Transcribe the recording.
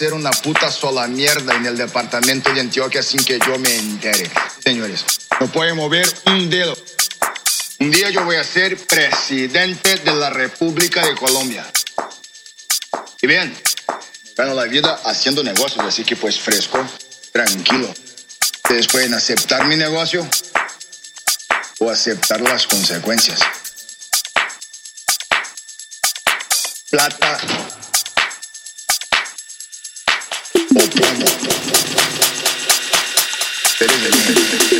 hacer una puta sola mierda en el departamento de Antioquia sin que yo me entere. Señores, no pueden mover un dedo. Un día yo voy a ser presidente de la República de Colombia. Y vean, gano la vida haciendo negocios, así que pues fresco, tranquilo. Ustedes pueden aceptar mi negocio o aceptar las consecuencias. Plata Fitting.